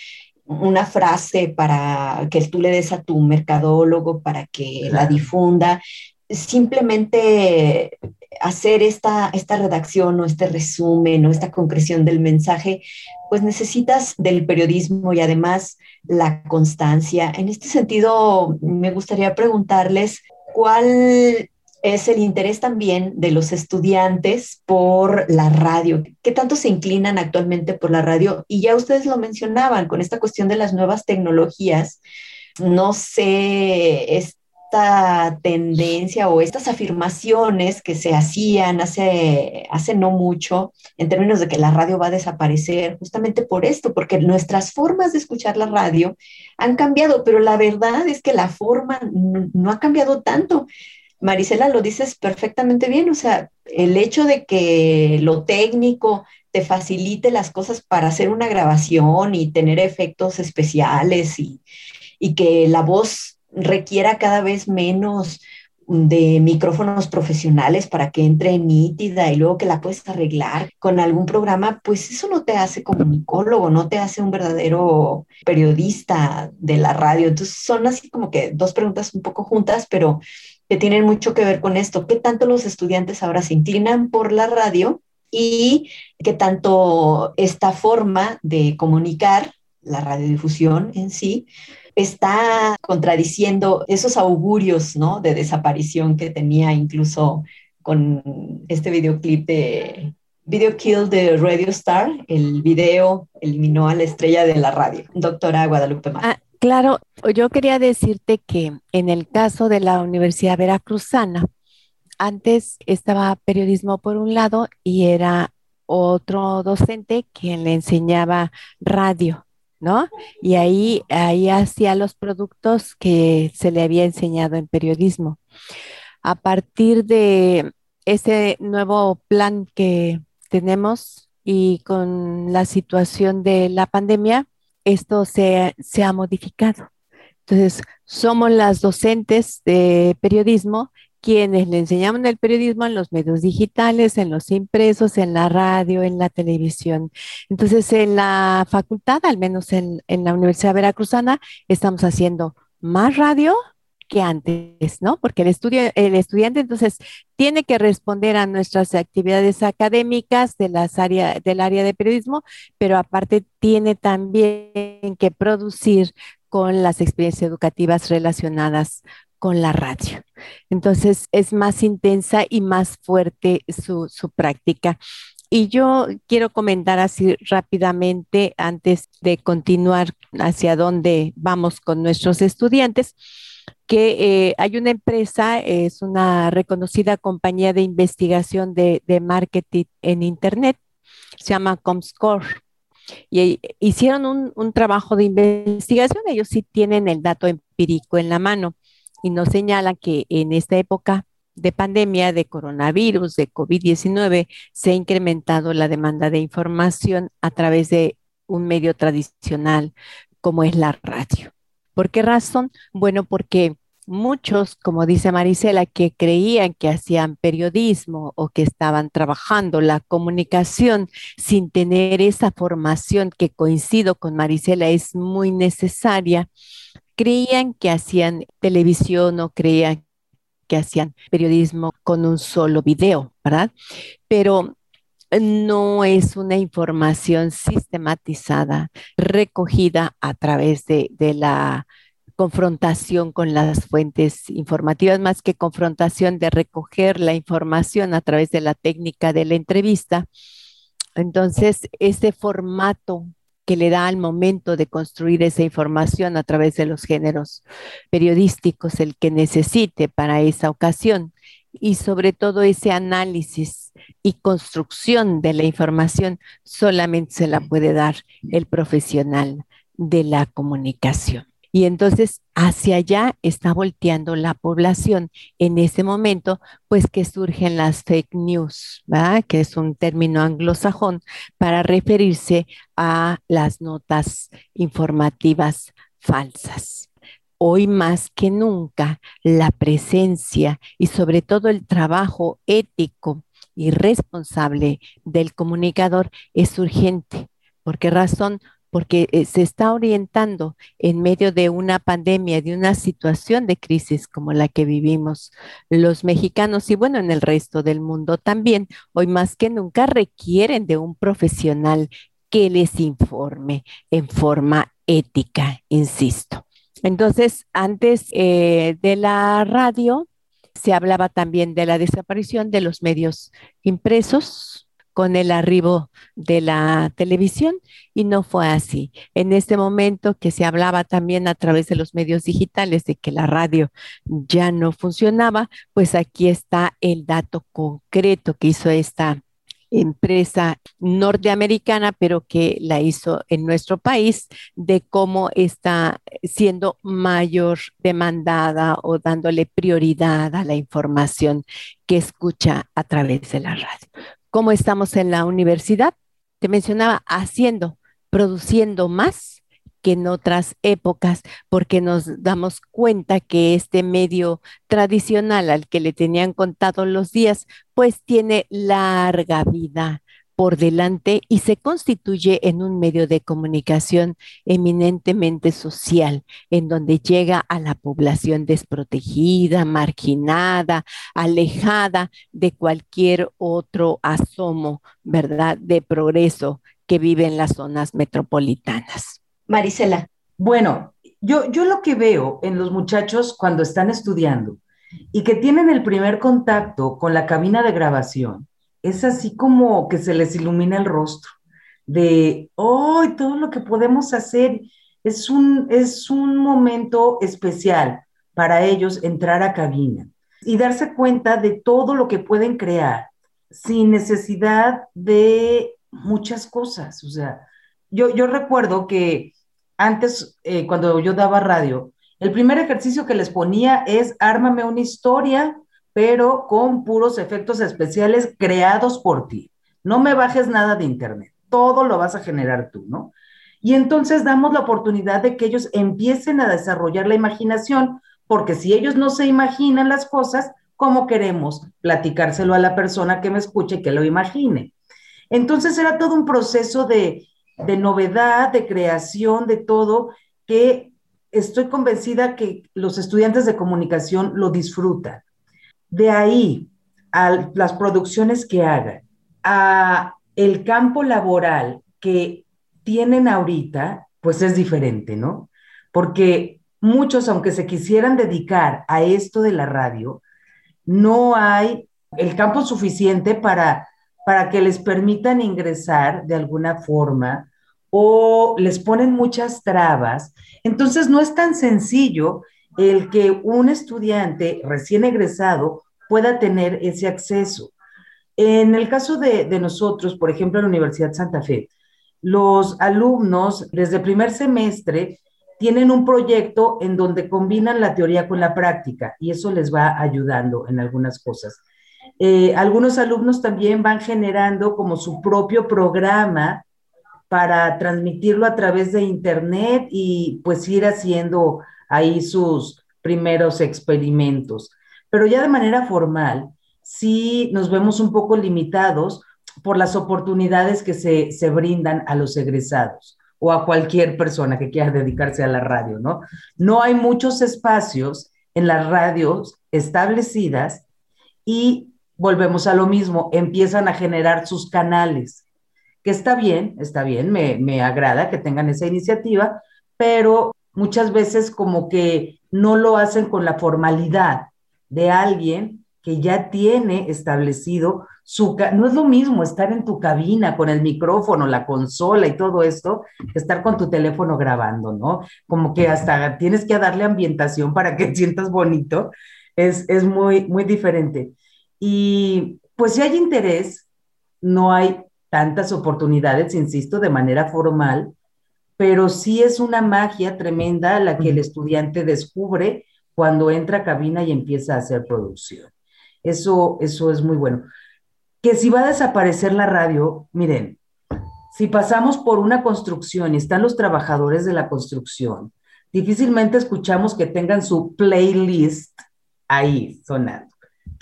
una frase para que tú le des a tu mercadólogo para que la difunda. Simplemente hacer esta, esta redacción o este resumen o esta concreción del mensaje, pues necesitas del periodismo y además la constancia. En este sentido, me gustaría preguntarles cuál es el interés también de los estudiantes por la radio. ¿Qué tanto se inclinan actualmente por la radio? Y ya ustedes lo mencionaban con esta cuestión de las nuevas tecnologías. No sé, esta tendencia o estas afirmaciones que se hacían hace, hace no mucho en términos de que la radio va a desaparecer, justamente por esto, porque nuestras formas de escuchar la radio han cambiado, pero la verdad es que la forma no ha cambiado tanto. Marisela, lo dices perfectamente bien, o sea, el hecho de que lo técnico te facilite las cosas para hacer una grabación y tener efectos especiales y, que la voz requiera cada vez menos de micrófonos profesionales para que entre nítida y luego que la puedes arreglar con algún programa, pues eso no te hace comunicólogo, no te hace un verdadero periodista de la radio. Entonces son así como que dos preguntas un poco juntas, pero que tienen mucho que ver con esto. ¿Qué tanto los estudiantes ahora se inclinan por la radio y qué tanto esta forma de comunicar, la radiodifusión en sí, está contradiciendo esos augurios ¿no? de desaparición que tenía incluso con este videoclip de Video Kill de Radio Star, el video eliminó a la estrella de la radio, doctora Guadalupe Mar. Ah, Claro, yo quería decirte que en el caso de la Universidad Veracruzana, antes estaba periodismo por un lado y era otro docente quien le enseñaba radio, ¿no? Y ahí, ahí hacía los productos que se le había enseñado en periodismo. A partir de ese nuevo plan que tenemos y con la situación de la pandemia, esto se, ha modificado. Entonces, somos las docentes de periodismo quienes le enseñamos el periodismo en los medios digitales, en los impresos, en la radio, en la televisión. Entonces, en la facultad, al menos en, en la Universidad Veracruzana, estamos haciendo más radio que antes, ¿no? Porque el, estudio, el estudiante entonces tiene que responder a nuestras actividades académicas de las área, del área de periodismo, pero aparte tiene también que producir con las experiencias educativas relacionadas con la radio. Entonces es más intensa y más fuerte su, su práctica. Y yo quiero comentar así rápidamente antes de continuar hacia dónde vamos con nuestros estudiantes que eh, hay una empresa, es una reconocida compañía de investigación de, marketing en Internet, se llama Comscore. Y hicieron un, un, trabajo de investigación, ellos sí tienen el dato empírico en la mano y nos señalan que en esta época de pandemia de coronavirus, de COVID-19, se ha incrementado la demanda de información a través de un medio tradicional como es la radio. ¿Por qué razón? Bueno, porque muchos, como dice Marisela, que creían que hacían periodismo o que estaban trabajando la comunicación sin tener esa formación que coincido con Marisela es muy necesaria, creían que hacían televisión o creían que hacían periodismo con un solo video, ¿verdad? Pero no es una información sistematizada, recogida a través de, la confrontación con las fuentes informativas, más que confrontación de recoger la información a través de la técnica de la entrevista. Entonces, ese formato que le da al momento de construir esa información a través de los géneros periodísticos, el que necesite para esa ocasión, y sobre todo ese análisis y construcción de la información solamente se la puede dar el profesional de la comunicación. Y entonces hacia allá está volteando la población en ese momento, pues que surgen las fake news, ¿verdad? que es un término anglosajón para referirse a las notas informativas falsas hoy más que nunca la presencia y sobre todo el trabajo ético y responsable del comunicador es urgente. ¿Por qué razón? Porque eh, se está orientando en medio de una pandemia, de una situación de crisis como la que vivimos los mexicanos y bueno, en el resto del mundo también, hoy más que nunca requieren de un profesional que les informe en forma ética, insisto. Entonces, antes eh, de la radio, se hablaba también de la desaparición de los medios impresos con el arribo de la televisión y no fue así. En este momento que se hablaba también a través de los medios digitales de que la radio ya no funcionaba, pues aquí está el dato concreto que hizo esta empresa norteamericana, pero que la hizo en nuestro país, de cómo está siendo mayor demandada o dándole prioridad a la información que escucha a través de la radio. ¿Cómo estamos en la universidad? Te mencionaba haciendo, produciendo más que en otras épocas, porque nos damos cuenta que este medio tradicional al que le tenían contado los días, pues tiene larga vida por delante y se constituye en un medio de comunicación eminentemente social, en donde llega a la población desprotegida, marginada, alejada de cualquier otro asomo, ¿verdad?, de progreso que vive en las zonas metropolitanas. Marisela. Bueno, yo, yo lo que veo en los muchachos cuando están estudiando y que tienen el primer contacto con la cabina de grabación, es así como que se les ilumina el rostro de, oh, todo lo que podemos hacer es un, es un momento especial para ellos entrar a cabina y darse cuenta de todo lo que pueden crear sin necesidad de muchas cosas. O sea, yo, yo recuerdo que antes, eh, cuando yo daba radio, el primer ejercicio que les ponía es ármame una historia, pero con puros efectos especiales creados por ti. No me bajes nada de internet, todo lo vas a generar tú, ¿no? Y entonces damos la oportunidad de que ellos empiecen a desarrollar la imaginación, porque si ellos no se imaginan las cosas, ¿cómo queremos platicárselo a la persona que me escuche que lo imagine? Entonces era todo un proceso de, de novedad, de creación, de todo, que estoy convencida que los estudiantes de comunicación lo disfrutan. De ahí a las producciones que hagan, a el campo laboral que tienen ahorita, pues es diferente, ¿no? Porque muchos, aunque se quisieran dedicar a esto de la radio, no hay el campo suficiente para para que les permitan ingresar de alguna forma o les ponen muchas trabas. Entonces no es tan sencillo el que un estudiante recién egresado pueda tener ese acceso. En el caso de, nosotros, por ejemplo, en la Universidad Santa Fe, los alumnos desde primer semestre tienen un proyecto en donde combinan la teoría con la práctica y eso les va ayudando en algunas cosas. Eh, algunos alumnos también van generando como su propio programa para transmitirlo a través de internet y pues ir haciendo ahí sus primeros experimentos. Pero ya de manera formal, sí nos vemos un poco limitados por las oportunidades que se, se brindan a los egresados o a cualquier persona que quiera dedicarse a la radio, ¿no? No hay muchos espacios en las radios establecidas y volvemos a lo mismo, empiezan a generar sus canales, que está bien, está bien, me, agrada que tengan esa iniciativa, pero muchas veces como que no lo hacen con la formalidad de alguien que ya tiene establecido su... No es lo mismo estar en tu cabina con el micrófono, la consola y todo esto, que estar con tu teléfono grabando, ¿no? Como que hasta tienes que darle ambientación para que sientas bonito. Es, es muy, muy diferente. Y pues si hay interés, no hay tantas oportunidades, insisto, de manera formal, pero sí es una magia tremenda la que el estudiante descubre cuando entra a cabina y empieza a hacer producción. Eso, eso es muy bueno. Que si va a desaparecer la radio, miren, si pasamos por una construcción y están los trabajadores de la construcción, difícilmente escuchamos que tengan su playlist ahí sonando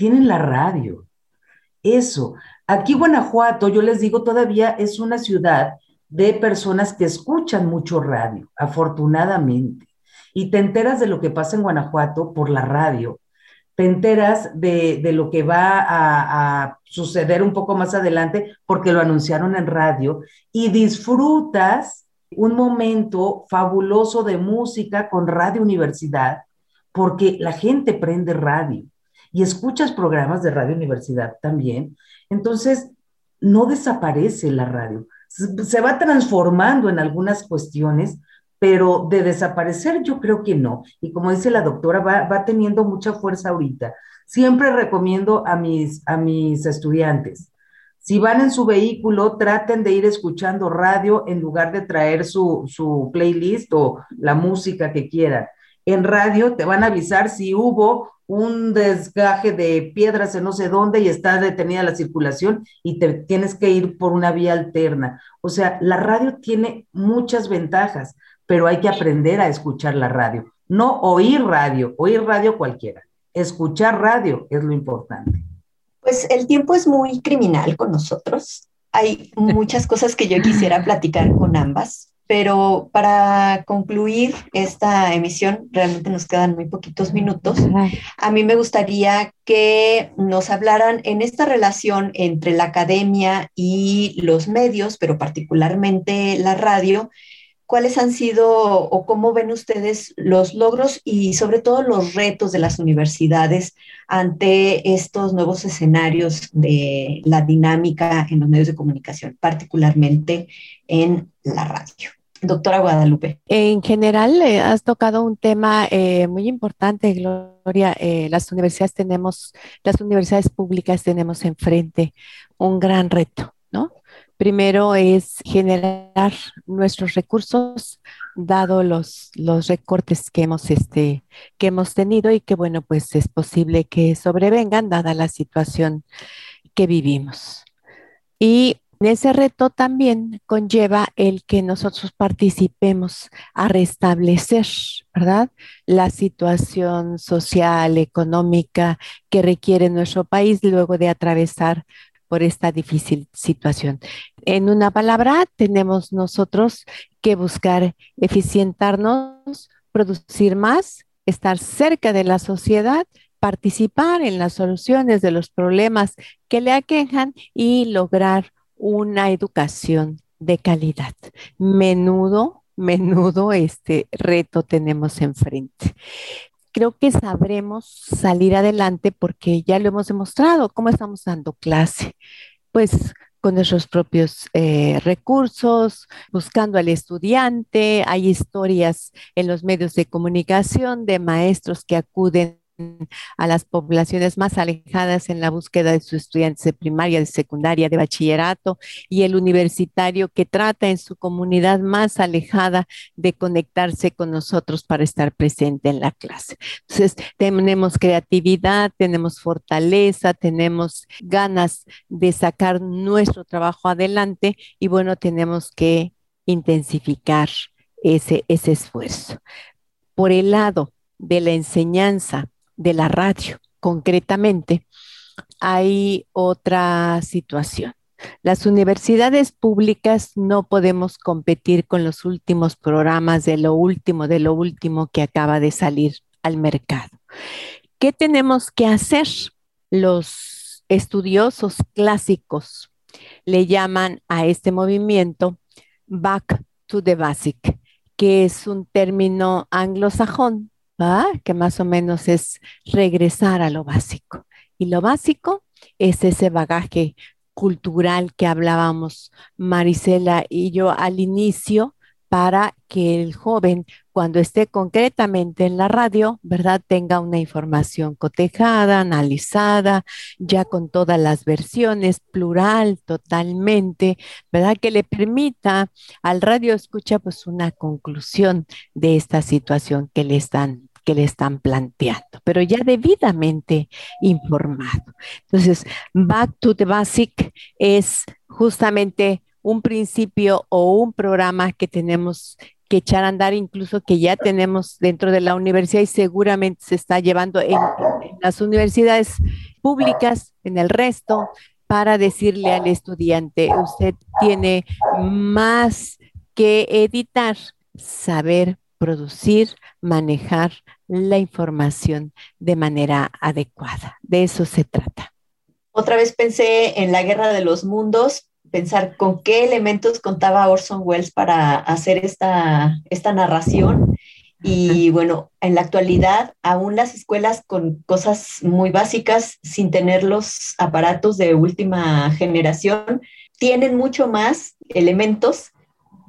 tienen la radio. Eso. Aquí Guanajuato, yo les digo, todavía es una ciudad de personas que escuchan mucho radio, afortunadamente. Y te enteras de lo que pasa en Guanajuato por la radio. Te enteras de, lo que va a, a, suceder un poco más adelante porque lo anunciaron en radio y disfrutas un momento fabuloso de música con Radio Universidad porque la gente prende radio y escuchas programas de Radio Universidad también, entonces no desaparece la radio, se va transformando en algunas cuestiones, pero de desaparecer yo creo que no. Y como dice la doctora, va, va teniendo mucha fuerza ahorita. Siempre recomiendo a mis, a mis estudiantes, si van en su vehículo, traten de ir escuchando radio en lugar de traer su, su playlist o la música que quieran. En radio te van a avisar si hubo un desgaje de piedras en no sé dónde y está detenida la circulación y te tienes que ir por una vía alterna. O sea, la radio tiene muchas ventajas, pero hay que aprender a escuchar la radio. No oír radio, oír radio cualquiera. Escuchar radio es lo importante. Pues el tiempo es muy criminal con nosotros. Hay muchas cosas que yo quisiera platicar con ambas, pero para concluir esta emisión, realmente nos quedan muy poquitos minutos. A mí me gustaría que nos hablaran en esta relación entre la academia y los medios, pero particularmente la radio, cuáles han sido o cómo ven ustedes los logros y sobre todo los retos de las universidades ante estos nuevos escenarios de la dinámica en los medios de comunicación, particularmente en la radio. Doctora Guadalupe. En general, eh, has tocado un tema eh, muy importante, Gloria. Eh, las universidades tenemos, las universidades públicas tenemos enfrente un gran reto. Primero es generar nuestros recursos, dado los, los recortes que hemos, este, que hemos tenido y que, bueno, pues es posible que sobrevengan, dada la situación que vivimos. Y ese reto también conlleva el que nosotros participemos a restablecer, ¿verdad? La situación social, económica que requiere nuestro país luego de atravesar por esta difícil situación. En una palabra, tenemos nosotros que buscar eficientarnos, producir más, estar cerca de la sociedad, participar en las soluciones de los problemas que le aquejan y lograr una educación de calidad. Menudo, menudo este reto tenemos enfrente creo que sabremos salir adelante porque ya lo hemos demostrado. ¿Cómo estamos dando clase? Pues con nuestros propios eh, recursos, buscando al estudiante. Hay historias en los medios de comunicación de maestros que acuden a las poblaciones más alejadas en la búsqueda de sus estudiantes de primaria, de secundaria, de bachillerato y el universitario que trata en su comunidad más alejada de conectarse con nosotros para estar presente en la clase. Entonces, tenemos creatividad, tenemos fortaleza, tenemos ganas de sacar nuestro trabajo adelante y bueno, tenemos que intensificar ese, ese esfuerzo. Por el lado de la enseñanza, de la radio. Concretamente, hay otra situación. Las universidades públicas no podemos competir con los últimos programas de lo último, de lo último que acaba de salir al mercado. ¿Qué tenemos que hacer? Los estudiosos clásicos le llaman a este movimiento Back to the Basic, que es un término anglosajón que más o menos es regresar a lo básico. Y lo básico es ese bagaje cultural que hablábamos Marisela y yo al inicio para que el joven, cuando esté concretamente en la radio, ¿verdad?, tenga una información cotejada, analizada, ya con todas las versiones, plural totalmente, ¿verdad?, que le permita al radio escucha pues una conclusión de esta situación que le están que le están planteando, pero ya debidamente informado. Entonces, Back to the Basic es justamente un principio o un programa que tenemos que echar a andar, incluso que ya tenemos dentro de la universidad y seguramente se está llevando en, las universidades públicas, en el resto, para decirle al estudiante, usted tiene más que editar, saber producir, manejar la información de manera adecuada. De eso se trata. Otra vez pensé en la guerra de los mundos, pensar con qué elementos contaba Orson Welles para hacer esta, esta narración Y bueno, en la actualidad, aún las escuelas con cosas muy básicas, sin tener los aparatos de última generación, tienen mucho más elementos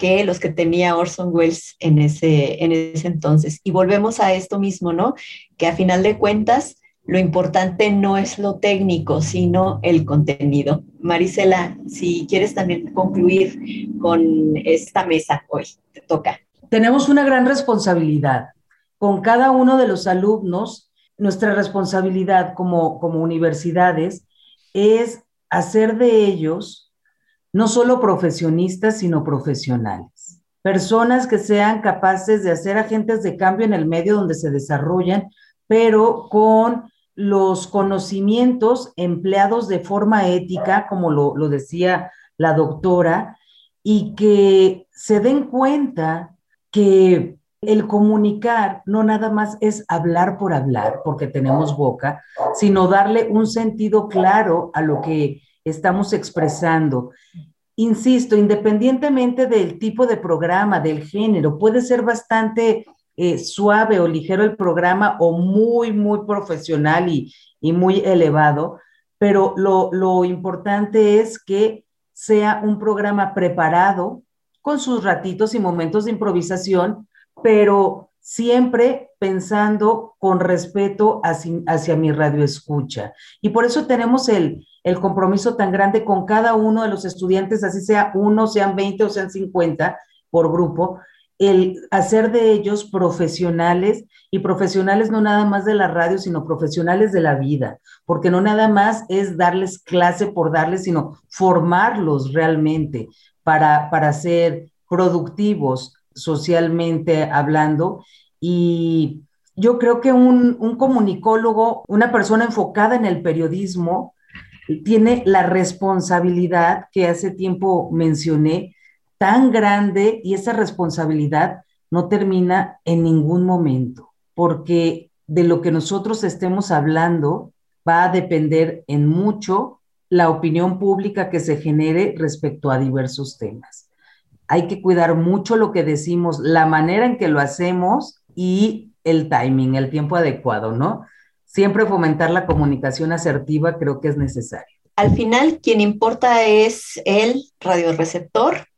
que los que tenía Orson Welles en ese, en ese entonces. Y volvemos a esto mismo, ¿no? Que a final de cuentas, lo importante no es lo técnico, sino el contenido. Marisela, si quieres también concluir con esta mesa hoy, te toca tenemos una gran responsabilidad. Con cada uno de los alumnos, nuestra responsabilidad como, como universidades es hacer de ellos no solo profesionistas, sino profesionales. Personas que sean capaces de hacer agentes de cambio en el medio donde se desarrollan, pero con los conocimientos empleados de forma ética, como lo, lo decía la doctora, y que se den cuenta que el comunicar no nada más es hablar por hablar, porque tenemos boca, sino darle un sentido claro a lo que estamos expresando. Insisto, independientemente del tipo de programa, del género, puede ser bastante eh, suave o ligero el programa o muy, muy profesional y, y muy elevado, pero lo, lo importante es que sea un programa preparado, con sus ratitos y momentos de improvisación, pero siempre pensando con respeto hacia, mi radio escucha. Y por eso tenemos el, el compromiso tan grande con cada uno de los estudiantes, así sea uno, sean 20 o sean 50 por grupo, el hacer de ellos profesionales y profesionales no nada más de la radio, sino profesionales de la vida, porque no nada más es darles clase por darles, sino formarlos realmente, para, ser productivos socialmente hablando. Y yo creo que un, un comunicólogo, una persona enfocada en el periodismo, tiene la responsabilidad que hace tiempo mencioné, tan grande y esa responsabilidad no termina en ningún momento, porque de lo que nosotros estemos hablando va a depender en mucho la opinión pública que se genere respecto a diversos temas. Hay que cuidar mucho lo que decimos, la manera en que lo hacemos y el timing, el tiempo adecuado, ¿no? Siempre fomentar la comunicación asertiva creo que es necesario. Al final, quien importa es el radioreceptor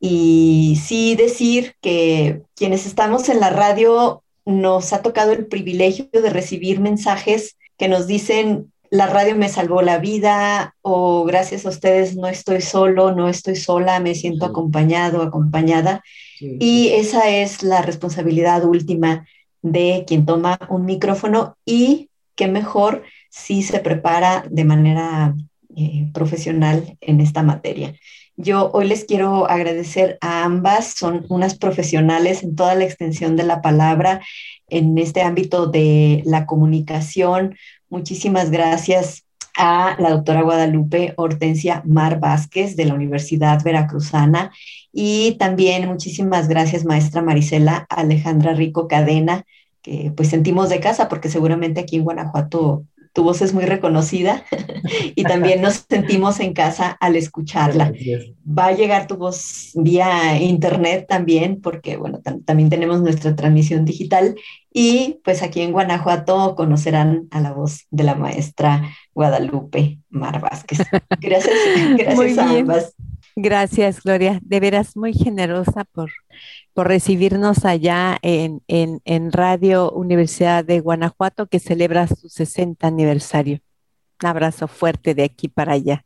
y sí decir que quienes estamos en la radio nos ha tocado el privilegio de recibir mensajes que nos dicen la radio me salvó la vida o gracias a ustedes no estoy solo, no estoy sola, me siento acompañado, acompañada. Y esa es la responsabilidad última de quien toma un micrófono y qué mejor si se prepara de manera eh, profesional en esta materia. Yo hoy les quiero agradecer a ambas, son unas profesionales en toda la extensión de la palabra en este ámbito de la comunicación, Muchísimas gracias a la doctora Guadalupe Hortensia Mar Vázquez de la Universidad Veracruzana. Y también muchísimas gracias maestra Marisela Alejandra Rico Cadena, que pues sentimos de casa porque seguramente aquí en Guanajuato tu voz es muy reconocida y también nos sentimos en casa al escucharla. Va a llegar tu voz vía internet también, porque bueno, también tenemos nuestra transmisión digital y pues aquí en Guanajuato conocerán a la voz de la maestra Guadalupe Mar Vázquez. Gracias, gracias a ambas. Gracias, Gloria. De veras muy generosa por, por recibirnos allá en, en, en, Radio Universidad de Guanajuato, que celebra su 60 aniversario. Un abrazo fuerte de aquí para allá.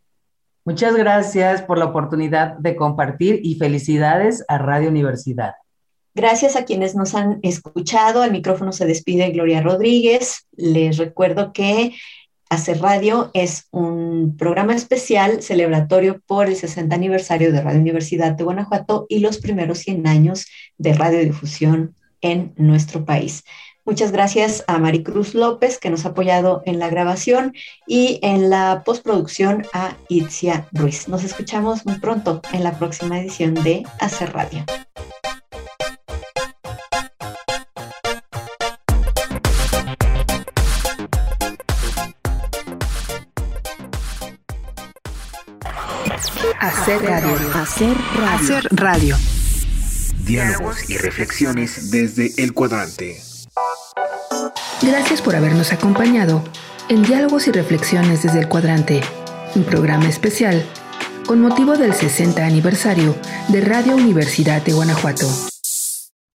Muchas gracias por la oportunidad de compartir y felicidades a Radio Universidad. Gracias a quienes nos han escuchado. Al micrófono se despide Gloria Rodríguez. Les recuerdo que Hacer Radio es un programa especial celebratorio por el 60 aniversario de Radio Universidad de Guanajuato y los primeros 100 años de radiodifusión en nuestro país. Muchas gracias a Maricruz López, que nos ha apoyado en la grabación y en la postproducción a Itzia Ruiz. Nos escuchamos muy pronto en la próxima edición de Hacer Radio. Hacer radio. Hacer radio. Hacer radio. Diálogos y reflexiones desde el cuadrante. Gracias por habernos acompañado en Diálogos y reflexiones desde el cuadrante, un programa especial con motivo del 60 aniversario de Radio Universidad de Guanajuato.